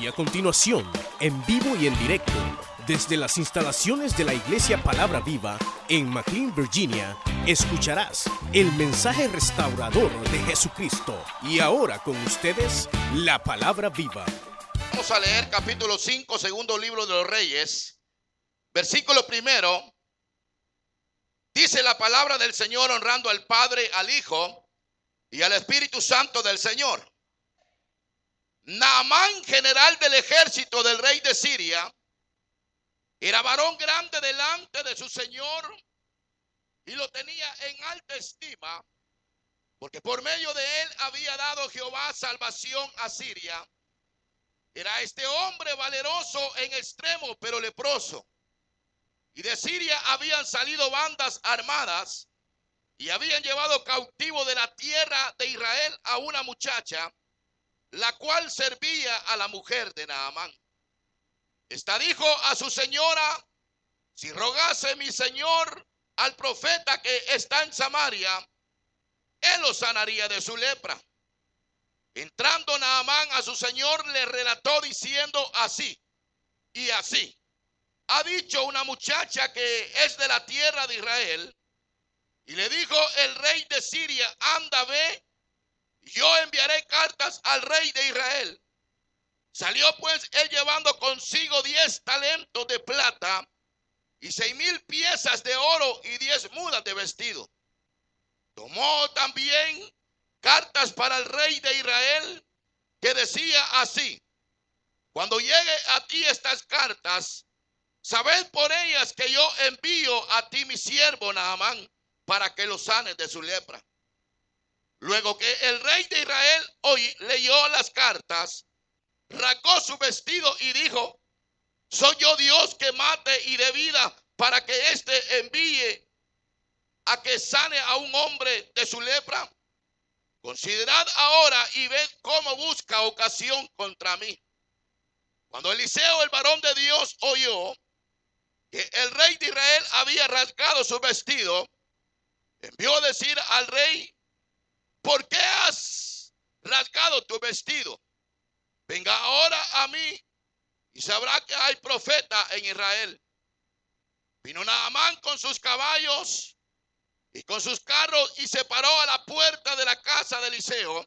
Y a continuación, en vivo y en directo, desde las instalaciones de la Iglesia Palabra Viva en McLean, Virginia, escucharás el mensaje restaurador de Jesucristo. Y ahora con ustedes, la Palabra Viva. Vamos a leer capítulo 5, segundo libro de los Reyes, versículo primero. Dice la palabra del Señor honrando al Padre, al Hijo y al Espíritu Santo del Señor. Naamán, general del ejército del rey de Siria, era varón grande delante de su Señor y lo tenía en alta estima, porque por medio de él había dado Jehová salvación a Siria. Era este hombre valeroso en extremo, pero leproso. Y de Siria habían salido bandas armadas y habían llevado cautivo de la tierra de Israel a una muchacha la cual servía a la mujer de Naamán. Esta dijo a su señora, si rogase mi señor al profeta que está en Samaria, él lo sanaría de su lepra. Entrando Naamán a su señor, le relató diciendo así y así. Ha dicho una muchacha que es de la tierra de Israel, y le dijo el rey de Siria, anda, ve yo enviaré cartas al rey de Israel. Salió pues él llevando consigo diez talentos de plata y seis mil piezas de oro y diez mudas de vestido. Tomó también cartas para el rey de Israel que decía así, cuando llegue a ti estas cartas, sabed por ellas que yo envío a ti mi siervo Naamán para que lo sanes de su lepra. Luego que el rey de Israel hoy leyó las cartas, rasgó su vestido y dijo, soy yo Dios que mate y de vida para que éste envíe a que sane a un hombre de su lepra. Considerad ahora y ved cómo busca ocasión contra mí. Cuando Eliseo, el varón de Dios, oyó que el rey de Israel había rasgado su vestido, envió a decir al rey ¿por qué has rasgado tu vestido? Venga ahora a mí y sabrá que hay profeta en Israel. Vino Naamán con sus caballos y con sus carros y se paró a la puerta de la casa de Eliseo.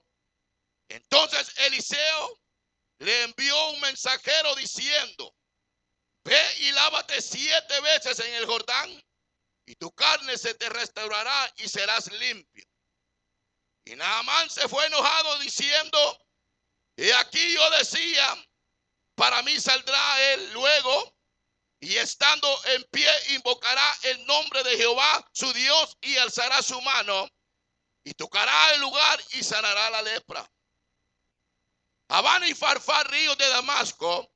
Entonces Eliseo le envió un mensajero diciendo, ve y lávate siete veces en el Jordán y tu carne se te restaurará y serás limpio. Y Naamán se fue enojado diciendo, y aquí yo decía, para mí saldrá él luego y estando en pie invocará el nombre de Jehová, su Dios, y alzará su mano y tocará el lugar y sanará la lepra. Habana y Farfar, ríos de Damasco,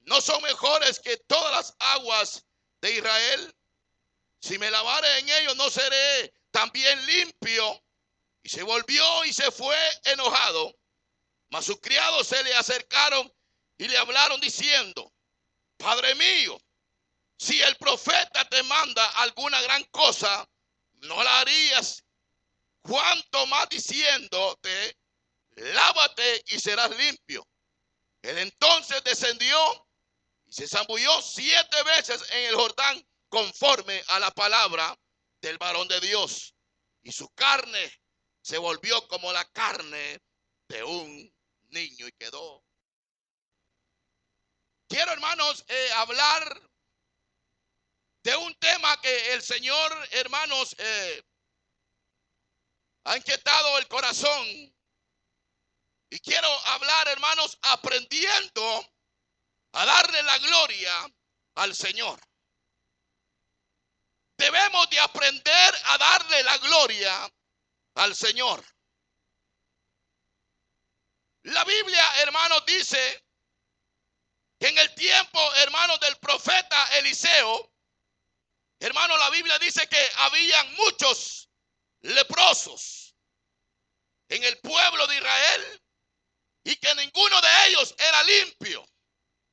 no son mejores que todas las aguas de Israel. Si me lavare en ellos, no seré también limpio. Y se volvió y se fue enojado. Mas sus criados se le acercaron y le hablaron diciendo, Padre mío, si el profeta te manda alguna gran cosa, no la harías. Cuanto más diciéndote, lávate y serás limpio. Él entonces descendió y se zambulló siete veces en el Jordán conforme a la palabra del varón de Dios. Y su carne se volvió como la carne de un niño y quedó. Quiero, hermanos, eh, hablar de un tema que el Señor, hermanos, eh, ha inquietado el corazón. Y quiero hablar, hermanos, aprendiendo a darle la gloria al Señor. Debemos de aprender a darle la gloria al Señor. La Biblia, hermanos, dice que en el tiempo, hermanos, del profeta Eliseo, hermano, la Biblia dice que habían muchos leprosos en el pueblo de Israel y que ninguno de ellos era limpio,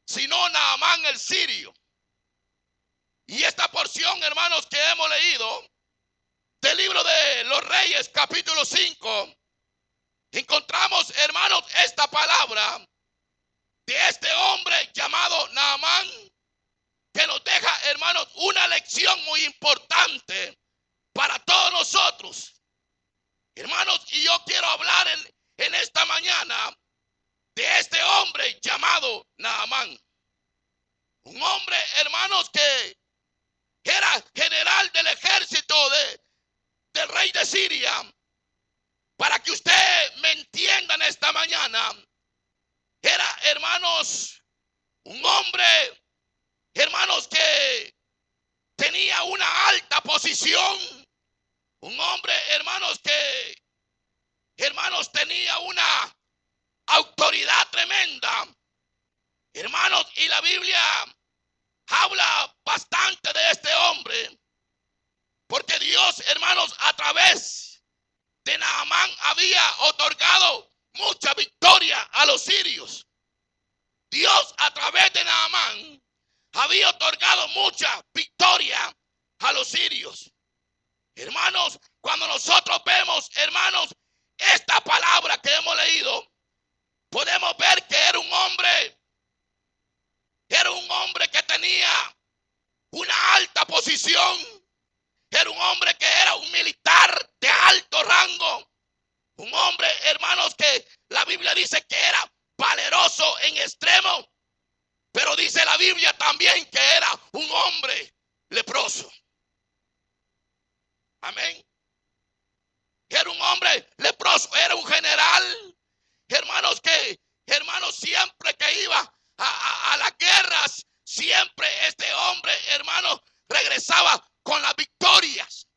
sino Naamán el sirio. Y esta porción, hermanos, que hemos leído, del libro de los Reyes, capítulo 5, encontramos, hermanos, esta palabra de este hombre llamado Naamán, que nos deja, hermanos, una lección muy importante para todos nosotros. Hermanos, y yo quiero hablar en, esta mañana de este hombre llamado Naamán. Un hombre, hermanos, que era general del ejército de, del rey de Siria. Para que usted me entienda en esta mañana, era, hermanos, un hombre, hermanos, que tenía una alta posición. Un hombre, hermanos, que, hermanos, tenía una autoridad tremenda. Hermanos, y la Biblia habla bastante de este hombre. Porque Dios, hermanos, a través de Naamán había otorgado mucha victoria a los sirios. Dios a través de Naamán había otorgado mucha victoria a los sirios. Hermanos, cuando nosotros vemos, hermanos, esta palabra que hemos leído, podemos ver que era un hombre, era un hombre que tenía una alta posición, era un hombre que era un militar de alto rango, un hombre, hermanos, que la Biblia dice que era valeroso en extremo, pero dice la Biblia también que era un hombre leproso. Amén. Era un hombre leproso, era un general hermanos, que, hermanos, siempre que iba a, las guerras, siempre este hombre, hermano, regresaba con las victorias.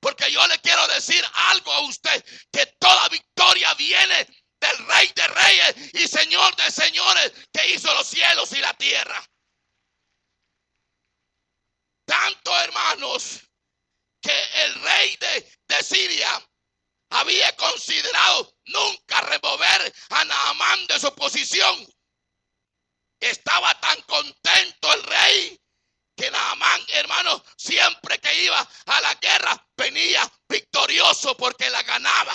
Porque yo le quiero decir algo a usted, que toda victoria viene del rey de reyes y señor de señores que hizo los cielos y la tierra. Tanto hermanos que el rey de, de Siria había considerado nunca remover a Naamán de su posición. Estaba tan contento el rey que Naamán, hermano, siempre que iba a la guerra venía victorioso porque la ganaba.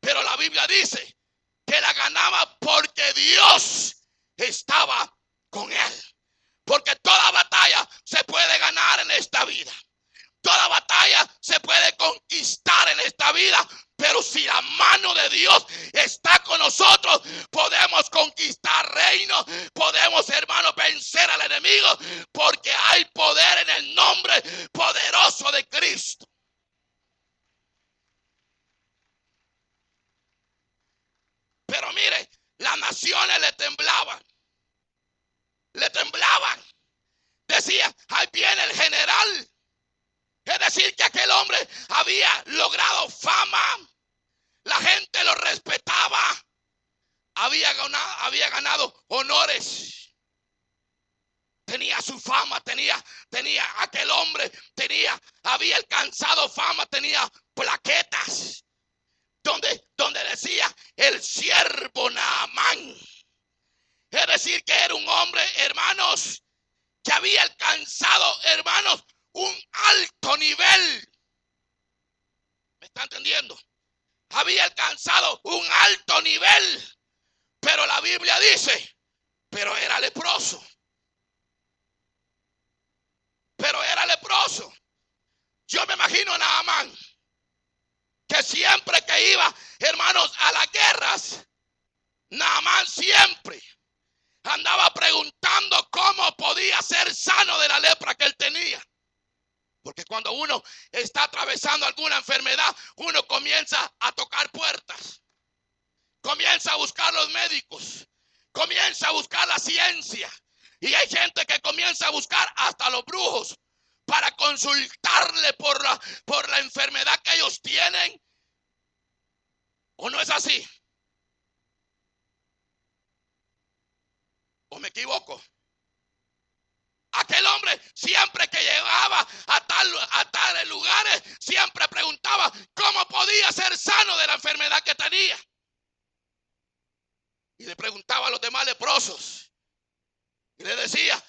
Pero la Biblia dice que la ganaba porque Dios estaba con él. Porque toda batalla se puede ganar en esta vida. Toda batalla se puede conquistar en esta vida, pero si la mano de Dios está con nosotros, podemos conquistar reino, podemos, hermano, vencer al enemigo, porque hay poder en el nombre poderoso de Cristo. Pero mire, las naciones le temblaban. Le temblaban. Decía, ahí viene el general es decir, que aquel hombre había logrado fama. La gente lo respetaba. Había ganado, había ganado honores. Tenía su fama, tenía, tenía aquel hombre, tenía, había alcanzado fama, tenía plaquetas. Donde, donde decía el siervo Naamán. Es decir, que era un hombre, hermanos, que había alcanzado, hermanos, un alto nivel. ¿Me está entendiendo? Había alcanzado un alto nivel. Pero la Biblia dice, pero era leproso. Pero era leproso. Yo me imagino a Naamán que siempre que iba, hermanos, a las guerras, Naamán siempre andaba preguntando cómo podía ser sano de la lepra que él tenía. Porque cuando uno está atravesando alguna enfermedad, uno comienza a tocar puertas. Comienza a buscar los médicos. Comienza a buscar la ciencia. Y hay gente que comienza a buscar hasta los brujos para consultarle por la, por la enfermedad que ellos tienen. ¿O no es así? ¿O me equivoco? Aquel hombre siempre que llegaba a tal, a tales lugares, siempre preguntaba cómo podía ser sano de la enfermedad que tenía. Y le preguntaba a los demás leprosos. Y le decía,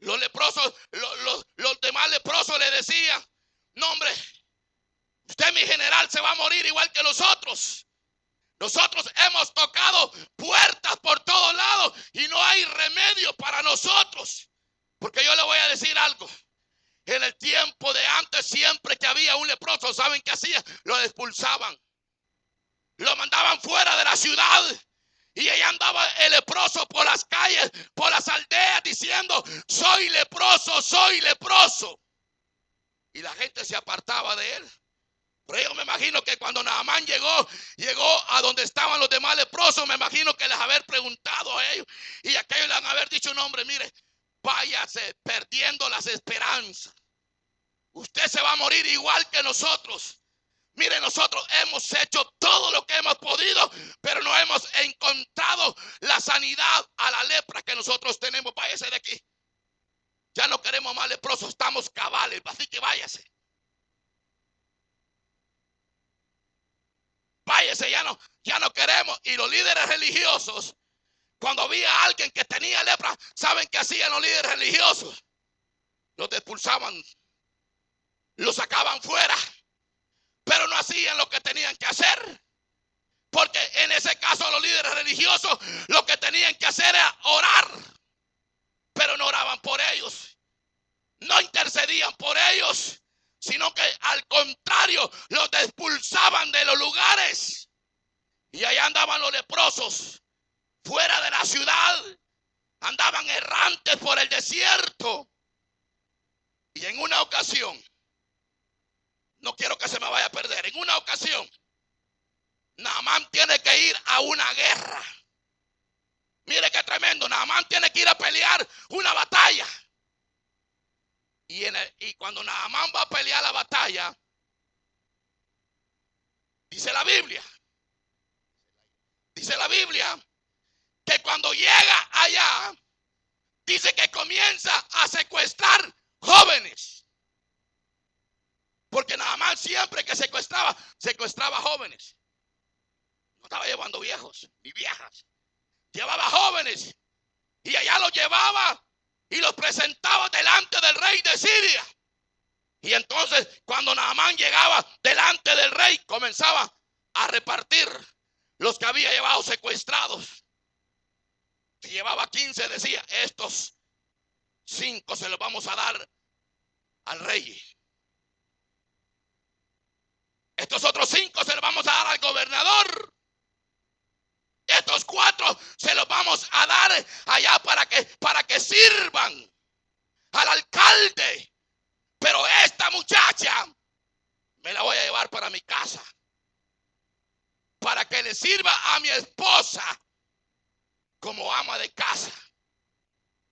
los leprosos, los, los demás leprosos le decían, no hombre, usted mi general se va a morir igual que nosotros. Nosotros hemos tocado puertas por todos lados y no hay remedio para nosotros. Porque yo le voy a decir algo. En el tiempo de antes, siempre que había un leproso, ¿saben qué hacía? Lo expulsaban. Lo mandaban fuera de la ciudad. Y ahí andaba el leproso por las calles, por las aldeas, diciendo, soy leproso, soy leproso. Y la gente se apartaba de él. Pero yo me imagino que cuando Naamán llegó, llegó a donde estaban los demás leprosos, me imagino que les haber preguntado a ellos. Y aquellos le han haber dicho un hombre, mire, váyase perdiendo las esperanzas. Usted se va a morir igual que nosotros. Mire, nosotros hemos hecho todo lo que hemos podido, pero no hemos encontrado la sanidad a la lepra que nosotros tenemos. Váyase de aquí. Ya no queremos más leprosos, estamos cabales, así que váyase. Váyase, ya no, ya no queremos. Y los líderes religiosos, cuando había alguien que tenía lepra, ¿saben qué hacían los líderes religiosos? Los expulsaban, los sacaban fuera pero no hacían lo que tenían que hacer. Porque en ese caso los líderes religiosos lo que tenían que hacer era orar, pero no oraban por ellos, no intercedían por ellos, sino que al contrario los expulsaban de los lugares. Y allá andaban los leprosos, fuera de la ciudad, andaban errantes por el desierto. Y en una ocasión, no quiero que se me vaya a perder. En una ocasión, Naamán tiene que ir a una guerra. Mire qué tremendo. Naamán tiene que ir a pelear una batalla. Y, y cuando Naamán va a pelear la batalla, dice la Biblia, dice la Biblia, que cuando llega allá, dice que comienza a secuestrar jóvenes. Porque nada más siempre que secuestraba, secuestraba jóvenes. No estaba llevando viejos ni viejas. Llevaba jóvenes. Y allá los llevaba y los presentaba delante del rey de Siria. Y entonces cuando Naamán llegaba delante del rey, comenzaba a repartir los que había llevado secuestrados. Si llevaba 15, decía, estos cinco se los vamos a dar al rey. Estos otros cinco se los vamos a dar al gobernador. Estos cuatro se los vamos a dar allá para que, para que sirvan al alcalde. Pero esta muchacha me la voy a llevar para mi casa. Para que le sirva a mi esposa como ama de casa.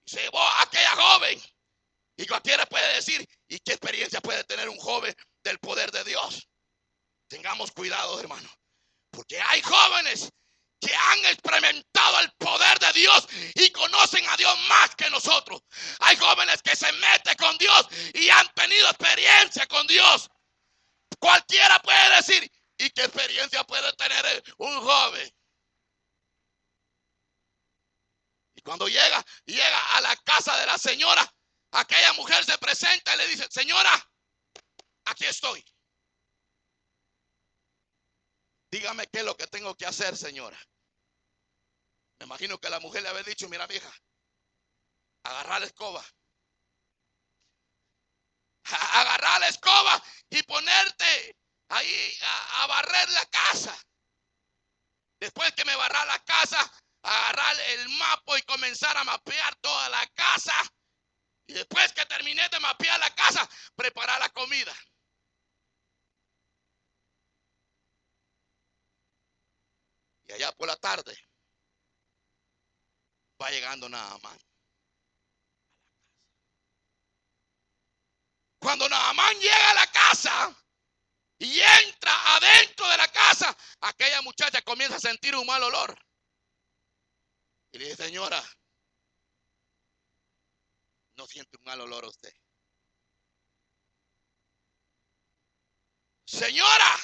Se llevó a aquella joven. Y cualquiera puede decir, ¿y qué experiencia puede tener un joven del poder de Dios? Tengamos cuidado, hermano. Porque hay jóvenes que han experimentado el poder de Dios y conocen a Dios más que nosotros. Hay jóvenes que se meten con Dios y han tenido experiencia con Dios. Cualquiera puede decir, ¿y qué experiencia puede tener un joven? Y cuando llega, llega a la casa de la señora, aquella mujer se presenta y le dice, señora, aquí estoy. Dígame qué es lo que tengo que hacer, señora. Me imagino que la mujer le había dicho, mira, vieja, agarrar la escoba. Agarrar la escoba y ponerte ahí a, barrer la casa. Después que me barra la casa, agarrar el mapa y comenzar a mapear toda la casa. Y después que terminé de mapear la casa, preparar la comida. Y allá por la tarde va llegando Naamán. Cuando Naamán llega a la casa y entra adentro de la casa, aquella muchacha comienza a sentir un mal olor. Y le dice, señora, no siente un mal olor usted. Señora,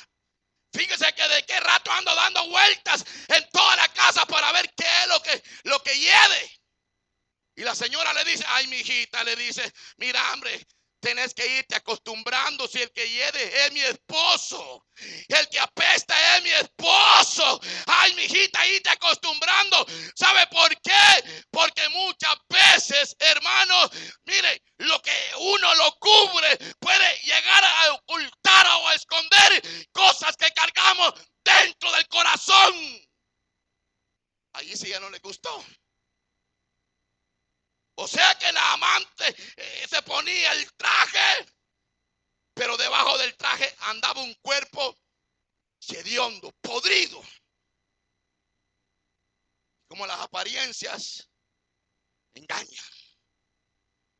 Fíjese que de qué rato ando dando vueltas en toda la casa para ver qué es lo que, lo que hiede. Y la señora le dice, ay, mi hijita, le dice, mira, hombre, Tenés que irte acostumbrando si el que hiede es mi esposo. El que apesta es mi esposo. Ay, mi hijita, irte acostumbrando. ¿Sabe por qué? Porque muchas veces, hermanos, mire, lo que uno lo cubre puede llegar a ocultar o a esconder cosas que cargamos dentro del corazón. Ahí sí ya no le gustó. O sea que la amante eh, se ponía el traje, pero debajo del traje andaba un cuerpo sediondo, podrido. Como las apariencias engañan.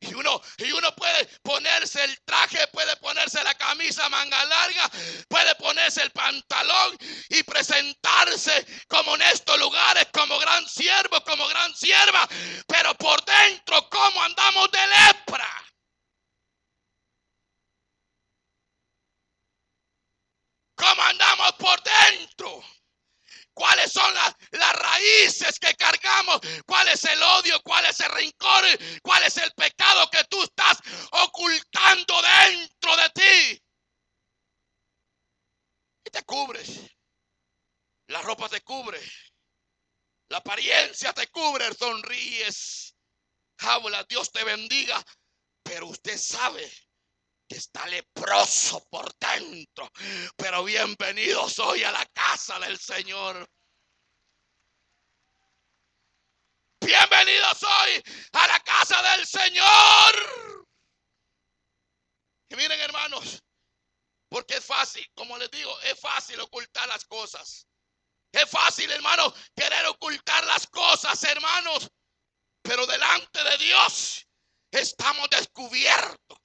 Y uno, y uno puede ponerse el traje, puede ponerse la camisa manga larga, puede ponerse el pantalón y presentarse como en estos lugares, como gran siervo, como gran sierva, pero por dentro, ¿cómo andamos de lepra? ¿Cómo andamos por dentro? Cuáles son las, raíces que cargamos, cuál es el odio, cuál es el rencor, cuál es el pecado que tú estás ocultando dentro de ti. Y te cubres. La ropa te cubre. La apariencia te cubre. Sonríes. Habla. Dios te bendiga. Pero usted sabe está leproso por dentro. Pero bienvenido soy a la casa del Señor. Bienvenido soy a la casa del Señor. Y miren hermanos, porque es fácil, como les digo, es fácil ocultar las cosas. Es fácil, hermano, querer ocultar las cosas, hermanos. Pero delante de Dios estamos descubiertos.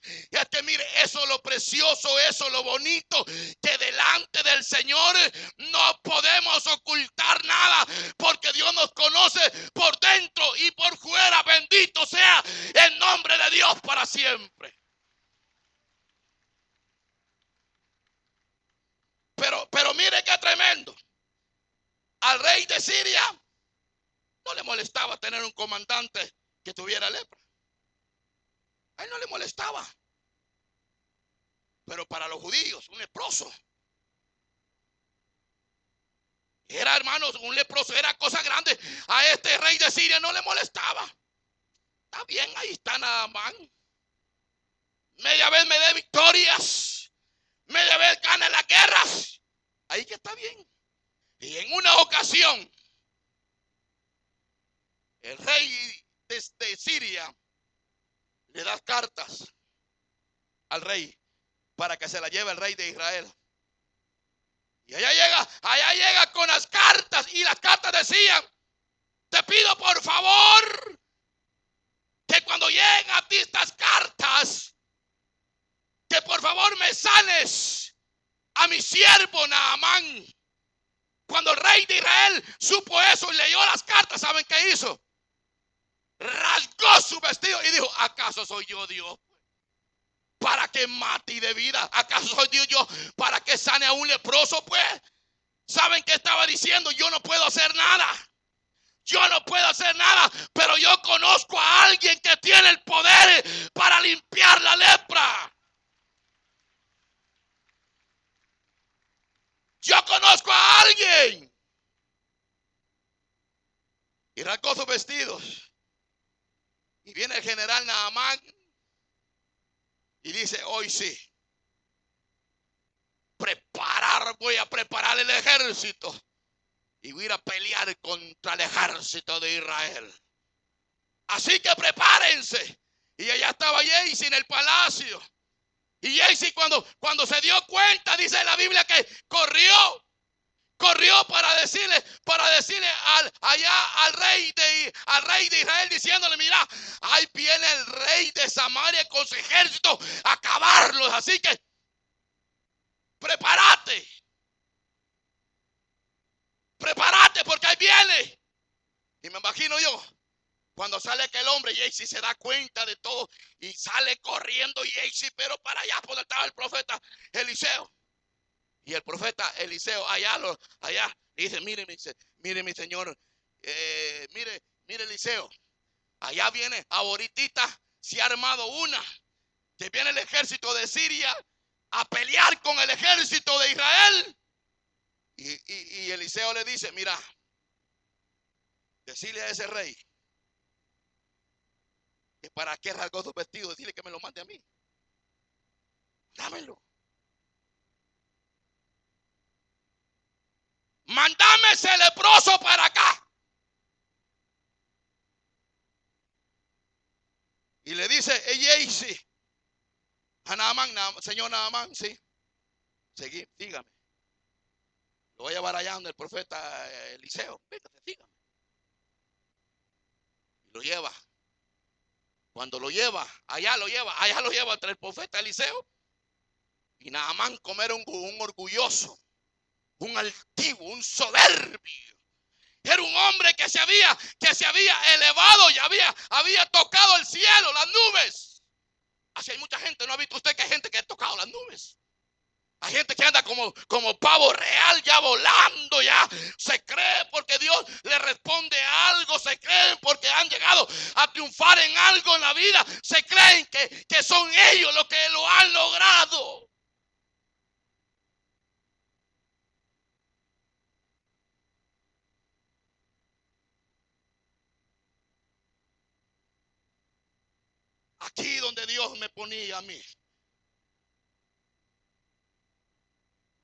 Que mire, eso lo precioso, eso lo bonito, que delante del Señor no podemos ocultar nada, porque Dios nos conoce por dentro y por fuera. Bendito sea el nombre de Dios para siempre. Pero, pero mire qué tremendo. Al rey de Siria no le molestaba tener un comandante que tuviera lepra. A él no le molestaba. Pero para los judíos, un leproso. Era, hermanos, un leproso, era cosa grande. A este rey de Siria no le molestaba. Está bien, ahí está más. Media vez me dé victorias. Media vez gana las guerras. Ahí que está bien. Y en una ocasión, el rey de Siria le das cartas al rey para que se la lleve el rey de Israel. Y allá llega, allá llega con las cartas y las cartas decían, te pido por favor que cuando lleguen a ti estas cartas, que por favor me sanes a mi siervo Naamán. Cuando el rey de Israel supo eso y leyó las cartas, ¿saben qué hizo? Rasgó su vestido y dijo, ¿acaso soy yo Dios? Para que mate y de vida. ¿Acaso soy Dios yo para que sane a un leproso? Pues, ¿saben qué estaba diciendo? Yo no puedo hacer nada. Yo no puedo hacer nada, pero yo conozco a alguien que tiene el poder para limpiar la lepra. Yo conozco a alguien. Y rasgó sus vestidos. Y viene el general Naamán y dice, hoy sí, preparar, voy a preparar el ejército y voy a ir a pelear contra el ejército de Israel. Así que prepárense. Y allá estaba Jaycee en el palacio. Y Jaycee cuando, cuando se dio cuenta, dice la Biblia que corrió corrió para decirle, para decirle al, allá al rey de al rey de Israel diciéndole, mira, ahí viene el rey de Samaria con su ejército a acabarlos, así que prepárate. Prepárate porque ahí viene. Y me imagino yo, cuando sale aquel hombre, Jaycee se da cuenta de todo y sale corriendo Jaycee, pero para allá, donde estaba el profeta Eliseo. Y el profeta Eliseo allá, lo, allá dice, mire, mire mi señor, eh, mire, mire Eliseo, allá viene, ahorita se ha armado una, que viene el ejército de Siria a pelear con el ejército de Israel. Y, Eliseo le dice, mira, decirle a ese rey que para qué rasgó su vestido, decirle que me lo mande a mí. Dámelo. Mandame ese leproso para acá. Y le dice, ella sí. Ah, a Naamán, señor Naamán, sí. Seguí, dígame. Lo voy a llevar allá donde el profeta eh, Eliseo. Véngate, dígame. Y lo lleva. Cuando lo lleva, allá lo lleva, allá lo lleva entre el profeta Eliseo. Y Naamán, como era un, un orgulloso, un altivo, un soberbio. Era un hombre que se había, que se había elevado y había, había tocado el cielo, las nubes. Así hay mucha gente, ¿no ha visto usted que hay gente que ha tocado las nubes? Hay gente que anda como, como pavo real, ya volando, ya se cree porque Dios le responde algo, se creen porque han llegado a triunfar en algo en la vida, se creen que, que son ellos los que lo han logrado. Aquí donde Dios me ponía a mí.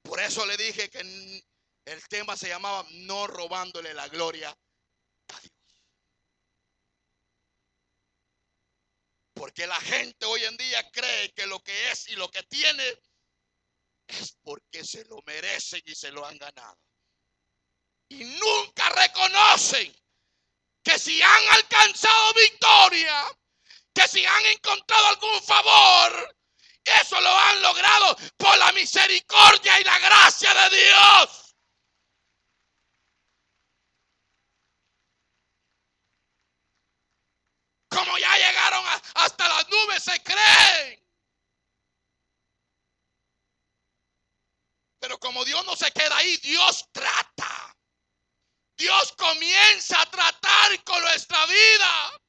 Por eso le dije que el tema se llamaba no robándole la gloria a Dios. Porque la gente hoy en día cree que lo que es y lo que tiene es porque se lo merecen y se lo han ganado. Y nunca reconocen que si han alcanzado victoria, que si han encontrado algún favor, eso lo han logrado por la misericordia y la gracia de Dios. Como ya llegaron hasta las nubes, se creen. Pero como Dios no se queda ahí, Dios trata. Dios comienza a tratar con nuestra vida.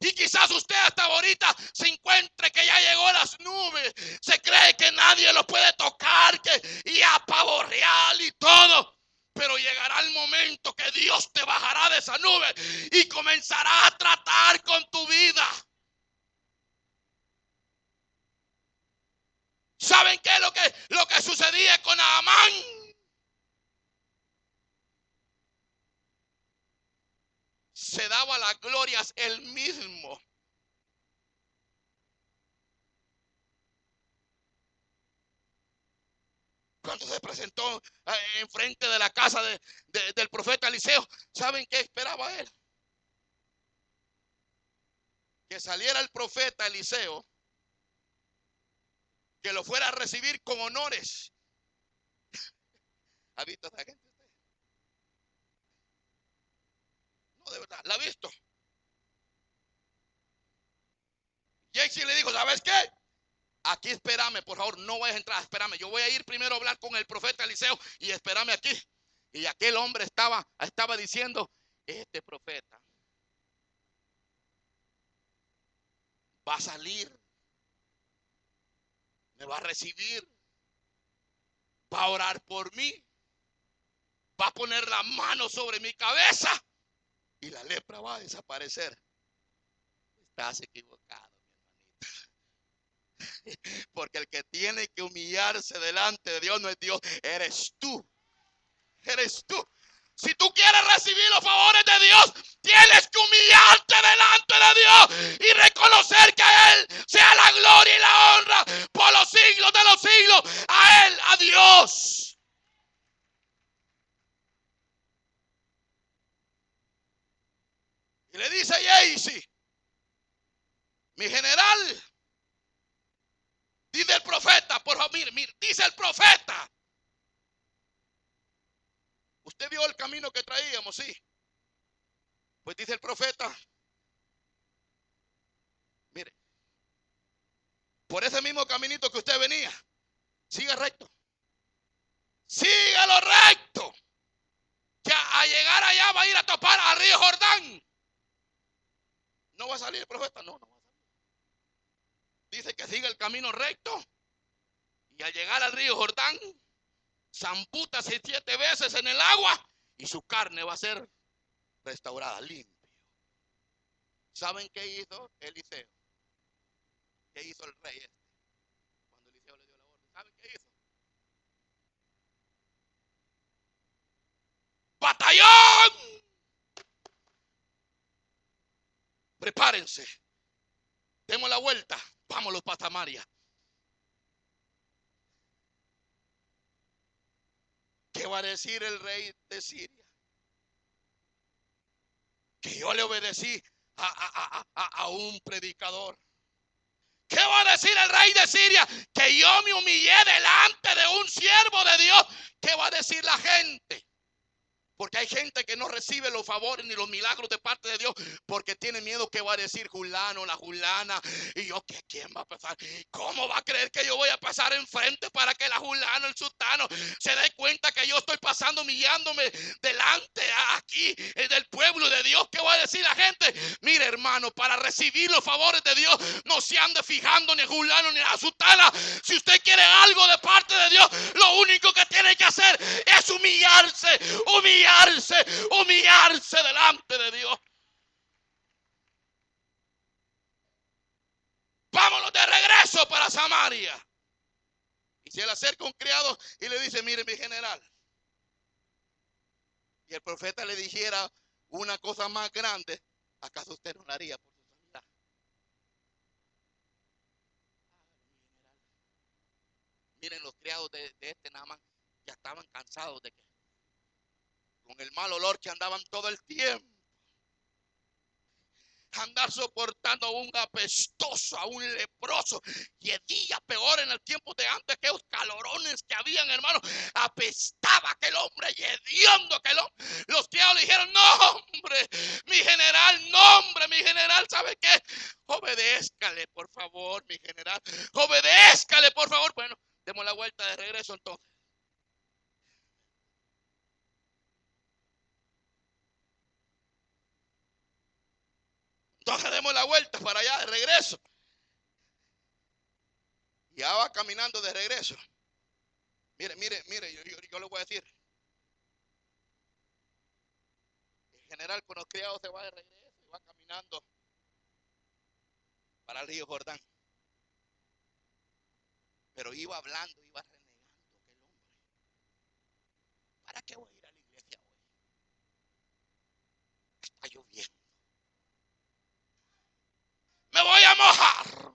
Y quizás usted hasta ahorita se encuentre que ya llegó a las nubes. Se cree que nadie lo puede tocar, que y a pavo real y todo. Pero llegará el momento que Dios te bajará de esa nube y comenzará a tratar con tu vida. ¿Saben qué es lo que, lo que sucedía con Amán? Se daba las glorias él mismo. Cuando se presentó eh, enfrente de la casa del profeta Eliseo, ¿saben qué esperaba él? Que saliera el profeta Eliseo, que lo fuera a recibir con honores. ¿Ha visto esta gente? De verdad, la ha visto. Jaycee le dijo, ¿sabes qué? Aquí espérame, por favor, no vayas a entrar, espérame. Yo voy a ir primero a hablar con el profeta Eliseo y espérame aquí. Y aquel hombre estaba, estaba diciendo, este profeta va a salir, me va a recibir, va a orar por mí, va a poner la mano sobre mi cabeza y la lepra va a desaparecer. Estás equivocado, mi hermanita. Porque el que tiene que humillarse delante de Dios no es Dios, eres tú. Eres tú. Si tú quieres recibir los favores de Dios, tienes que humillarte delante de Dios y reconocer que a Él sea la gloria y la honra por los siglos de los siglos. A Él, a Dios. Le dice Jaycee, mi general, dice el profeta, por favor, mire, mire, dice el profeta. Usted vio el camino que traíamos, sí. Pues dice el profeta, mire, por ese mismo caminito que usted venía, siga recto. Sígalo recto. Que a llegar allá va a ir a topar al río Jordán. ¿No va a salir el profeta? No, no va a salir. Dice que siga el camino recto. Y al llegar al río Jordán, zampútase siete veces en el agua y su carne va a ser restaurada, limpio. ¿Saben qué hizo Eliseo? ¿Qué hizo el rey este? Cuando Eliseo le dio la orden. ¿Saben qué hizo? Batallón prepárense. Demos la vuelta. Vámonos para Samaria. ¿Qué va a decir el rey de Siria? Que yo le obedecí a, un predicador. ¿Qué va a decir el rey de Siria? Que yo me humillé delante de un siervo de Dios. ¿Qué va a decir la gente? Porque hay gente que no recibe los favores ni los milagros de parte de Dios porque tiene miedo que va a decir Julano, la Julana. Y yo, ¿qué, ¿quién va a pasar? ¿Cómo va a creer que yo voy a pasar enfrente para que la Julano, el sultano, se dé cuenta que yo estoy pasando humillándome delante aquí del pueblo de Dios? ¿Qué va a decir la gente? Mire, hermano, para recibir los favores de Dios, no se ande fijando ni Julano ni la sultana. Si usted quiere algo de parte de Dios, lo único que tiene que hacer es humillarse, humillarse humillarse, humillarse delante de Dios. Vámonos de regreso para Samaria. Y se le acerca un criado y le dice, mire mi general. Y el profeta le dijera una cosa más grande, ¿acaso usted no la haría por su sanidad? Miren, los criados de, de este nada más ya estaban cansados de que con el mal olor que andaban todo el tiempo. Andar soportando a un apestoso, a un leproso. Y el peor en el tiempo de antes, aquellos calorones que habían, hermano. Apestaba aquel hombre, y aquel hombre. Los criados le dijeron: No, hombre, mi general, no, hombre, mi general, ¿sabe qué? Obedézcale, por favor, mi general. Obedézcale, por favor. Bueno, demos la vuelta de regreso entonces. Entonces demos la vuelta para allá de regreso. Ya va caminando de regreso. Mire, mire, mire, yo, yo, le voy a decir. El general con los criados se va de regreso y va caminando para el río Jordán. Pero iba hablando, iba renegando aquel hombre. ¿Para qué voy a ir a la iglesia hoy? Está lloviendo me voy a mojar.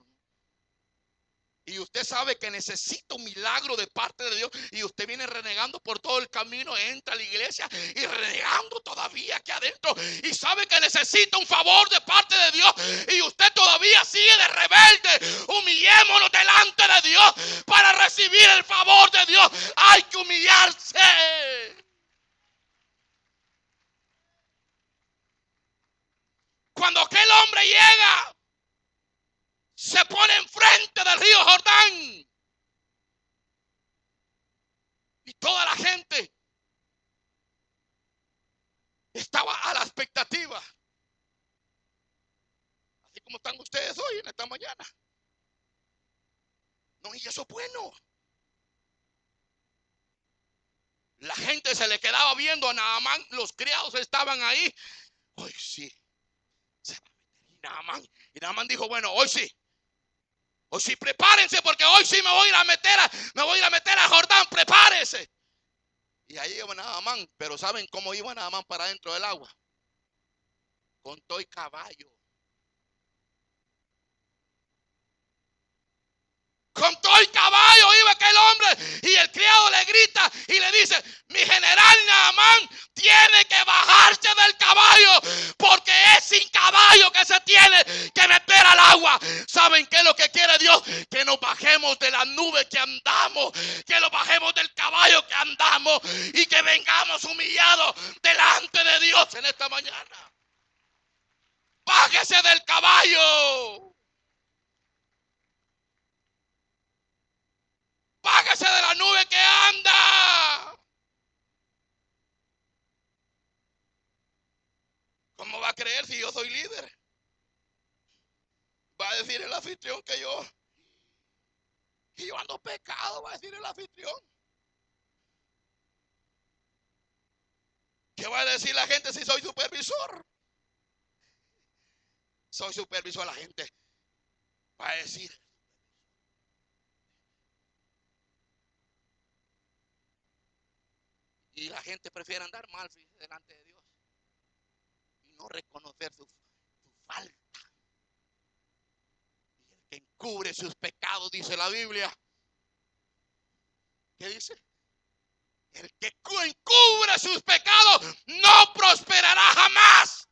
Y usted sabe que necesita un milagro de parte de Dios. Y usted viene renegando por todo el camino, entra a la iglesia y renegando todavía aquí adentro. Y sabe que necesita un favor de parte de Dios. Y usted todavía sigue de rebelde. Humillémonos delante de Dios para recibir el favor de Dios. Hay que humillarse. Cuando aquel hombre llega se pone enfrente del río Jordán. Y toda la gente estaba a la expectativa. Así como están ustedes hoy en esta mañana. No, y eso es bueno. La gente se le quedaba viendo a Naamán, los criados estaban ahí. Hoy sí. Y Naamán. Y Naamán dijo, bueno, hoy sí. O si prepárense porque hoy sí me voy a ir a meter a, me voy a ir a meter a Jordán, prepárense. Y ahí iban a Amán, pero ¿saben cómo iban a Amán para dentro del agua? Con todo y caballo. Con todo el caballo iba aquel hombre y el criado le grita y le dice, mi general Naamán tiene que bajarse del caballo porque es sin caballo que se tiene que meter al agua. ¿Saben qué es lo que quiere Dios? Que nos bajemos de la nube que andamos, que nos bajemos del caballo que andamos y que vengamos humillados delante de Dios en esta mañana. Bájese del caballo. Págase de la nube que anda. ¿Cómo va a creer si yo soy líder? Va a decir el anfitrión que yo, que yo ando pecado, va a decir el anfitrión. ¿Qué va a decir la gente si soy supervisor? Soy supervisor, la gente va a decir, Y la gente prefiere andar mal delante de Dios y no reconocer su, falta. encubre sus pecados, dice la Biblia. ¿Qué dice? El que encubre sus pecados no prosperará jamás.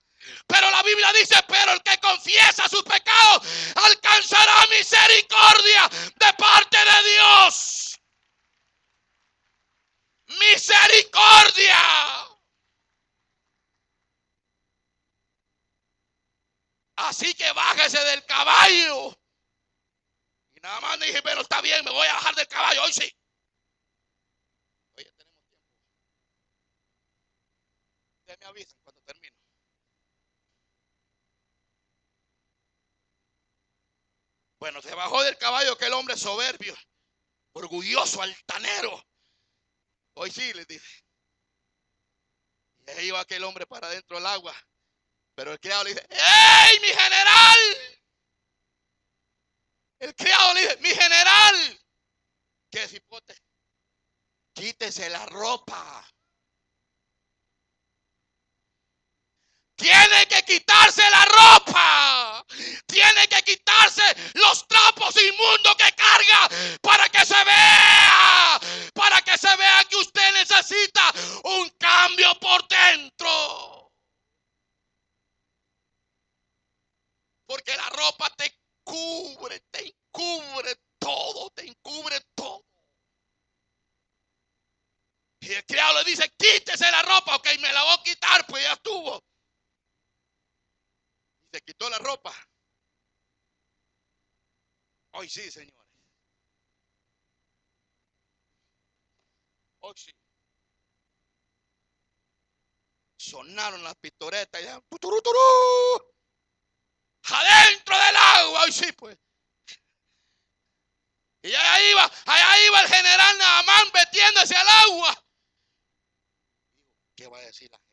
Pero la Biblia dice, pero el que confiesa sus pecados alcanzará misericordia de parte de Dios. Misericordia. Así que bájese del caballo. Y nada más dije, pero está bien, me voy a bajar del caballo hoy sí. Oye, tenemos tiempo. Ustedes me avisan cuando termine. Bueno, se bajó del caballo aquel hombre soberbio, orgulloso, altanero. Hoy sí, les dije. Y ahí iba aquel hombre para adentro del agua. Pero el criado le dice, ¡Ey, mi general! El criado le dice, mi general. ¿Qué cipote? Quítese la ropa. Tiene que quitarse la ropa. Tiene que quitarse los trapos inmundos que carga para que se vea. Para que se vea que usted necesita un cambio por dentro. Porque la ropa te cubre, te encubre todo, te encubre todo. Y el criado le dice, quítese la ropa, ok, me la voy a quitar, pues ya estuvo se quitó la ropa. Hoy sí, señores. Hoy sí. Sonaron las pistoretas ya. Adentro del agua. Hoy sí, pues. Y allá iba, allá iba el general Naamán metiéndose al agua. ¿Qué va a decir la gente?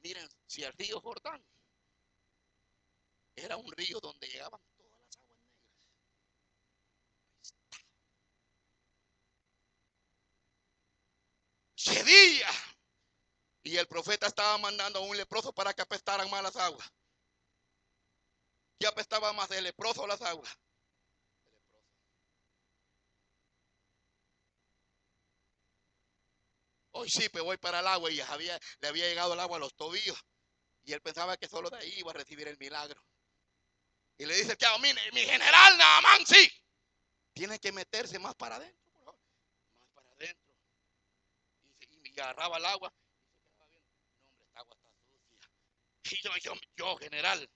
Miren, si el río Jordán era un río donde llegaban todas las aguas negras. Ese día. Y el profeta estaba mandando a un leproso para que apestaran más las aguas. ¿Qué apestaba más, el leproso o las aguas? Hoy sí, pues voy para el agua y había, le había llegado el agua a los tobillos. Y él pensaba que solo de ahí iba a recibir el milagro. Y le dice a mí, mi general Naamán, sí. Tiene que meterse más para adentro. Más para adentro. Y, y agarraba el agua. Y se quedaba viendo. No, hombre, esta agua está sucia. Y yo, yo, yo general,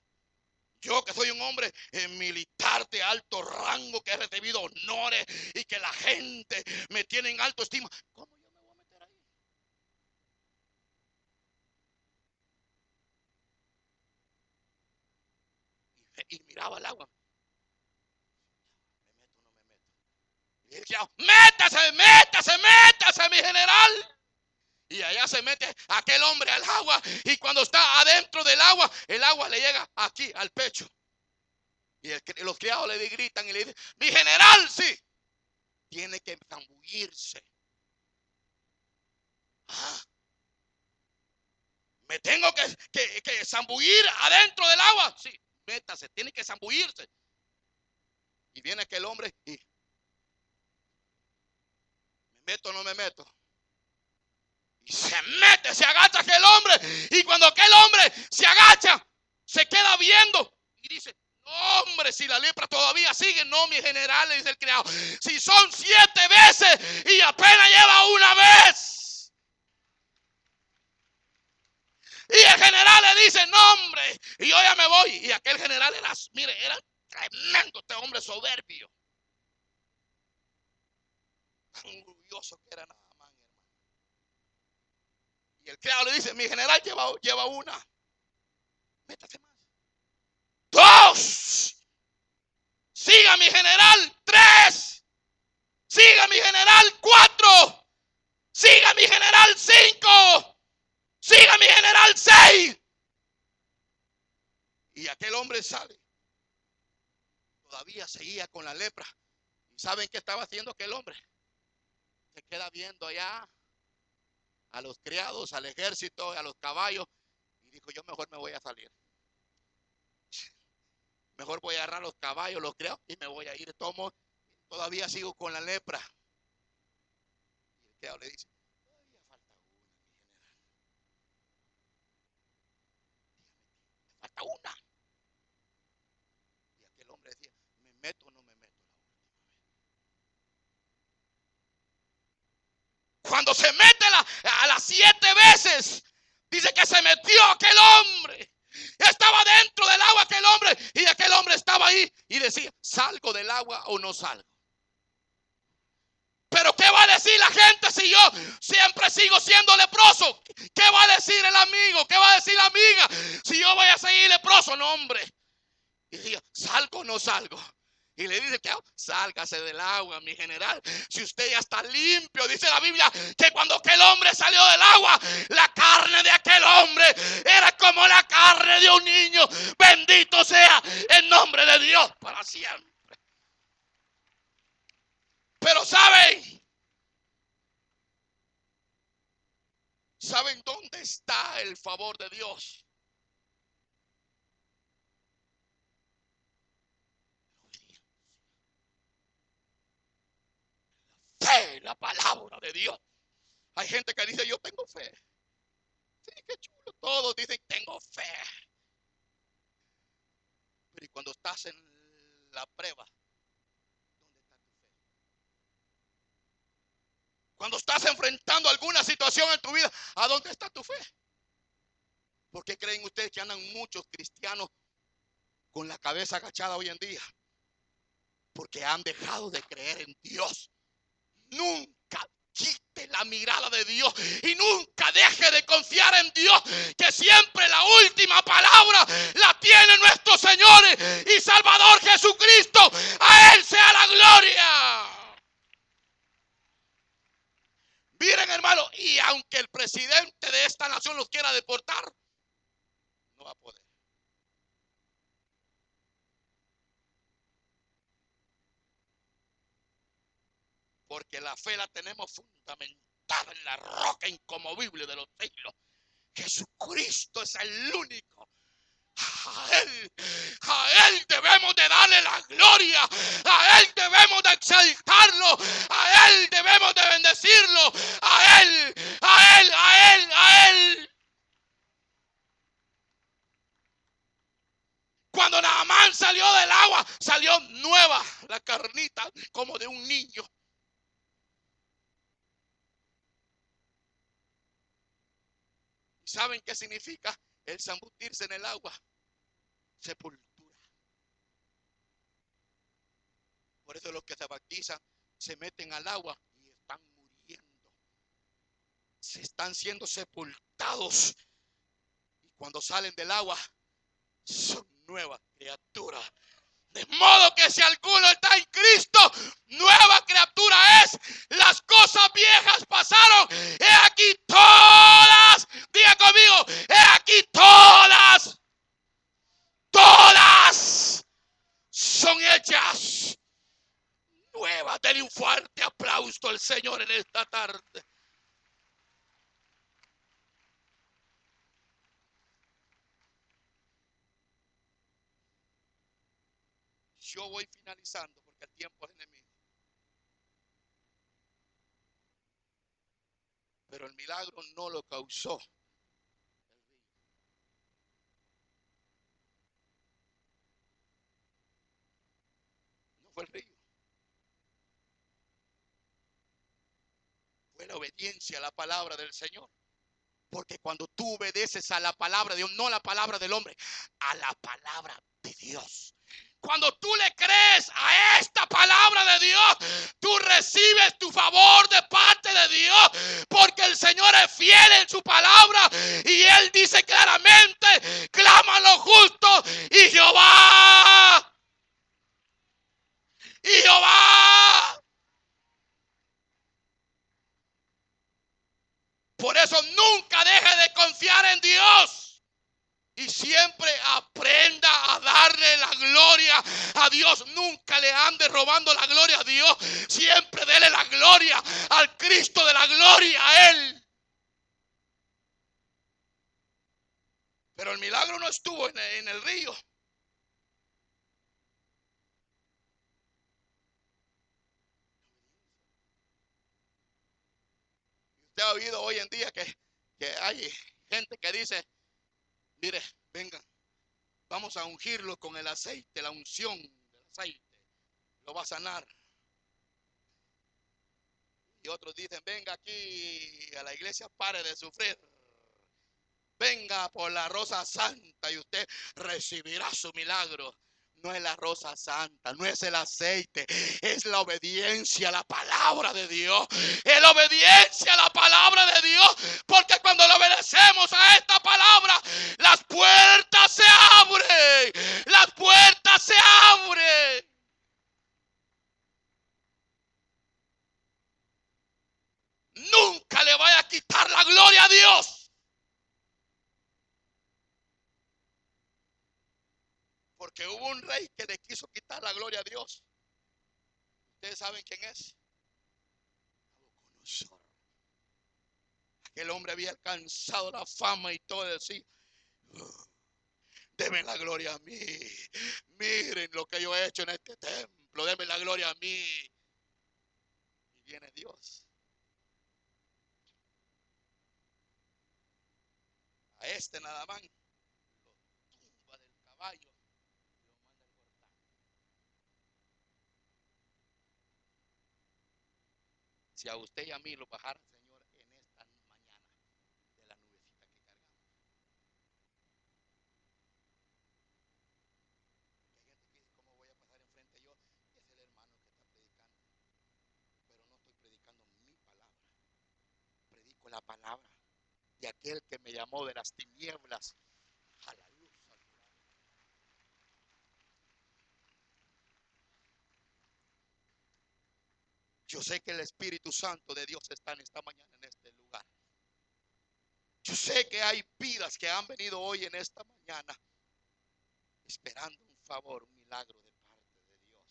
yo que soy un hombre eh, militar de alto rango, que he recibido honores y que la gente me tiene en alto estima. ¿Cómo yo me voy a meter ahí? Y, miraba el agua. ¿Me meto no me meto? Y él decía, métase, métase, métase, mi general. Y allá se mete aquel hombre al agua. Y cuando está adentro del agua, el agua le llega aquí al pecho. Y el- los criados le gritan y le dicen, mi general, sí. Tiene que zambullirse. Ah. Me tengo que, que, que zambullir adentro del agua. Sí, métase, tiene que zambullirse. Y viene aquel hombre y me meto o no me meto. Y se mete, se agacha aquel hombre. Y cuando aquel hombre se agacha, se queda viendo y dice, hombre, si la lepra todavía sigue, no, mi general, dice el criado. Si son siete veces y apenas lleva una vez. Y el general le dice, no, hombre, y yo ya me voy. Y aquel general era, mire, era tremendo este hombre soberbio. Tan orgulloso que era nada más, hermano. Y el criado le dice, mi general lleva, lleva una. Métase más. Dos. Siga mi general. Tres. Siga mi general. Cuatro. Siga mi general. Cinco. Siga mi general. Seis. Y aquel hombre sale. Todavía seguía con la lepra. ¿Y saben qué estaba haciendo aquel hombre? Se queda viendo allá a los criados, al ejército, a los caballos. Y dijo, yo mejor me voy a salir. Mejor voy a agarrar los caballos, los creo y me voy a ir. Tomo, todavía sigo con la lepra. Y el criado le dice, todavía falta una, mi general. Una. Y aquel hombre decía, ¿me meto o no me meto la última vez? Cuando se mete a las siete veces, dice que se metió aquel hombre. Estaba dentro del agua aquel hombre y aquel hombre estaba ahí y decía, ¿salgo del agua o no salgo? Pero ¿qué va a decir la gente si yo siempre sigo siendo leproso? ¿Qué va a decir el amigo? ¿Qué va a decir la amiga si yo voy a seguir leproso? No, hombre. Y decía, ¿salgo o no salgo? Y le dice que sálgase del agua, mi general. Si usted ya está limpio, dice la Biblia, que cuando aquel hombre salió del agua, la carne de aquel hombre era como la carne de un niño. Bendito sea el nombre de Dios para siempre. Pero saben, ¿saben dónde está el favor de Dios? fe, la palabra de Dios. Hay gente que dice, yo tengo fe. Sí, qué chulo. Todos dicen, tengo fe. Pero ¿y cuando estás en la prueba? ¿Dónde está tu fe? Cuando estás enfrentando alguna situación en tu vida, ¿a dónde está tu fe? ¿Por qué creen ustedes que andan muchos cristianos con la cabeza agachada hoy en día? Porque han dejado de creer en Dios nunca quite la mirada de Dios y nunca deje de confiar en Dios, que siempre la última palabra la tiene nuestro Señor y Salvador Jesucristo. A Él sea la gloria. Miren hermano, y aunque el presidente de esta nación los quiera deportar, no va a poder. porque la fe la tenemos fundamentada en la roca incomovible de los siglos. Jesucristo es el único. A Él, a Él debemos de darle la gloria, a Él debemos de exaltarlo, a Él debemos de bendecirlo, a Él, a Él, a Él, a Él. Cuando Naamán salió del agua, salió nueva la carnita como de un niño. ¿Saben qué significa el zambutirse en el agua? Sepultura. Por eso los que se bautizan se meten al agua y están muriendo. Se están siendo sepultados. Y cuando salen del agua, son nuevas criaturas. De modo que si alguno está en Cristo, nueva criatura es. Las cosas viejas pasaron. He aquí todas. Diga conmigo. He aquí todas. Todas son hechas nuevas. Denle un fuerte aplauso al Señor en esta tarde. Yo voy finalizando porque el tiempo es enemigo. Pero el milagro no lo causó el río. No fue el río. Fue la a la palabra del Señor. Porque cuando tú obedeces a la palabra de Dios, no a la palabra del hombre, a la palabra de Dios. Cuando tú le crees a esta palabra de Dios, tú recibes tu favor de parte de Dios, porque el Señor es fiel en su palabra y Él dice claramente, clama lo justo y Jehová, y Jehová. Por eso nunca deje de confiar en Dios. Y siempre aprenda a darle la gloria a Dios. Nunca le ande robando la gloria a Dios. Siempre dele la gloria al Cristo de la gloria a Él. Pero el milagro no estuvo en el, en el río. Ha oído hoy en día que, que hay gente que dice, mire, vengan, vamos a ungirlo con el aceite, la unción del aceite. Lo va a sanar. Y otros dicen, venga aquí a la iglesia, pare de sufrir. Venga por la rosa santa y usted recibirá su milagro. No es la rosa santa, no es el aceite, es la obediencia a la palabra de Dios. Es la obediencia a la palabra de Dios. Porque cuando le obedecemos a esta palabra, las puertas se abren. Las puertas se abren. Nunca le vaya a quitar la gloria a Dios. Porque hubo un rey que le quiso quitar la gloria a Dios. Ustedes saben quién es. Aquel hombre había alcanzado la fama y todo así. Deme la gloria a mí. Miren lo que yo he hecho en este templo. Deme la gloria a mí. Y viene Dios. A este nada más Si a usted y a mí lo bajara, Señor, en esta mañana de la nubecita que cargamos. Hay gente que dice, ¿cómo voy a pasar enfrente yo? Es el hermano que está predicando. Pero no estoy predicando mi palabra. Predico la palabra de aquel que me llamó de las tinieblas a la luz Yo sé que el Espíritu Santo de Dios está en esta mañana en este lugar. Yo sé que hay vidas que han venido hoy en esta mañana esperando un favor, un milagro de parte de Dios.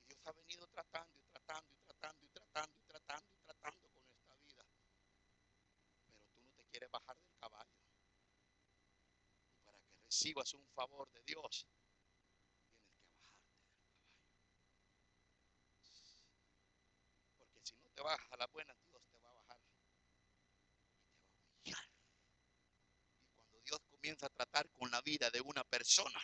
Y Dios ha venido tratando y tratando y tratando y tratando y tratando y tratando con esta vida. Pero tú no te quieres bajar del caballo. Y para que recibas un favor de Dios, te baja a la buena, Dios te va a bajar. Y te va a humillar. Y cuando Dios comienza a tratar con la vida de una persona.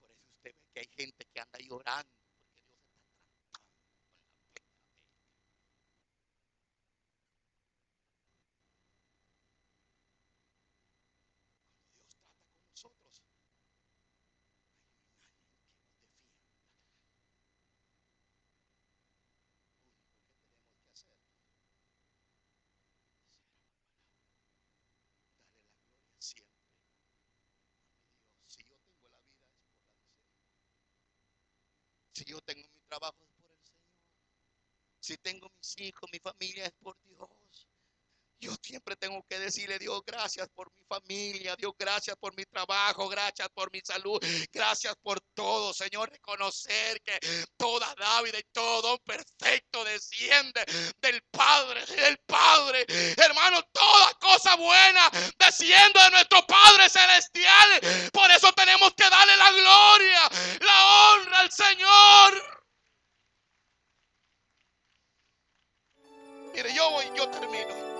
Por eso usted ve que hay gente que anda llorando porque Dios está tratando con la pena de ella. Cuando Dios trata con nosotros, Si yo tengo mi trabajo es por el Señor. Si tengo mis hijos, mi familia es por Dios. Yo siempre tengo que decirle, Dios, gracias por mi familia, Dios, gracias por mi trabajo, gracias por mi salud, gracias por todo, Señor. Reconocer que toda David y todo perfecto desciende del Padre, del Padre. Hermano, toda cosa buena desciende de nuestro Padre Celestial. Por eso tenemos que darle la gloria, la honra al Señor. Mire, yo voy, yo termino.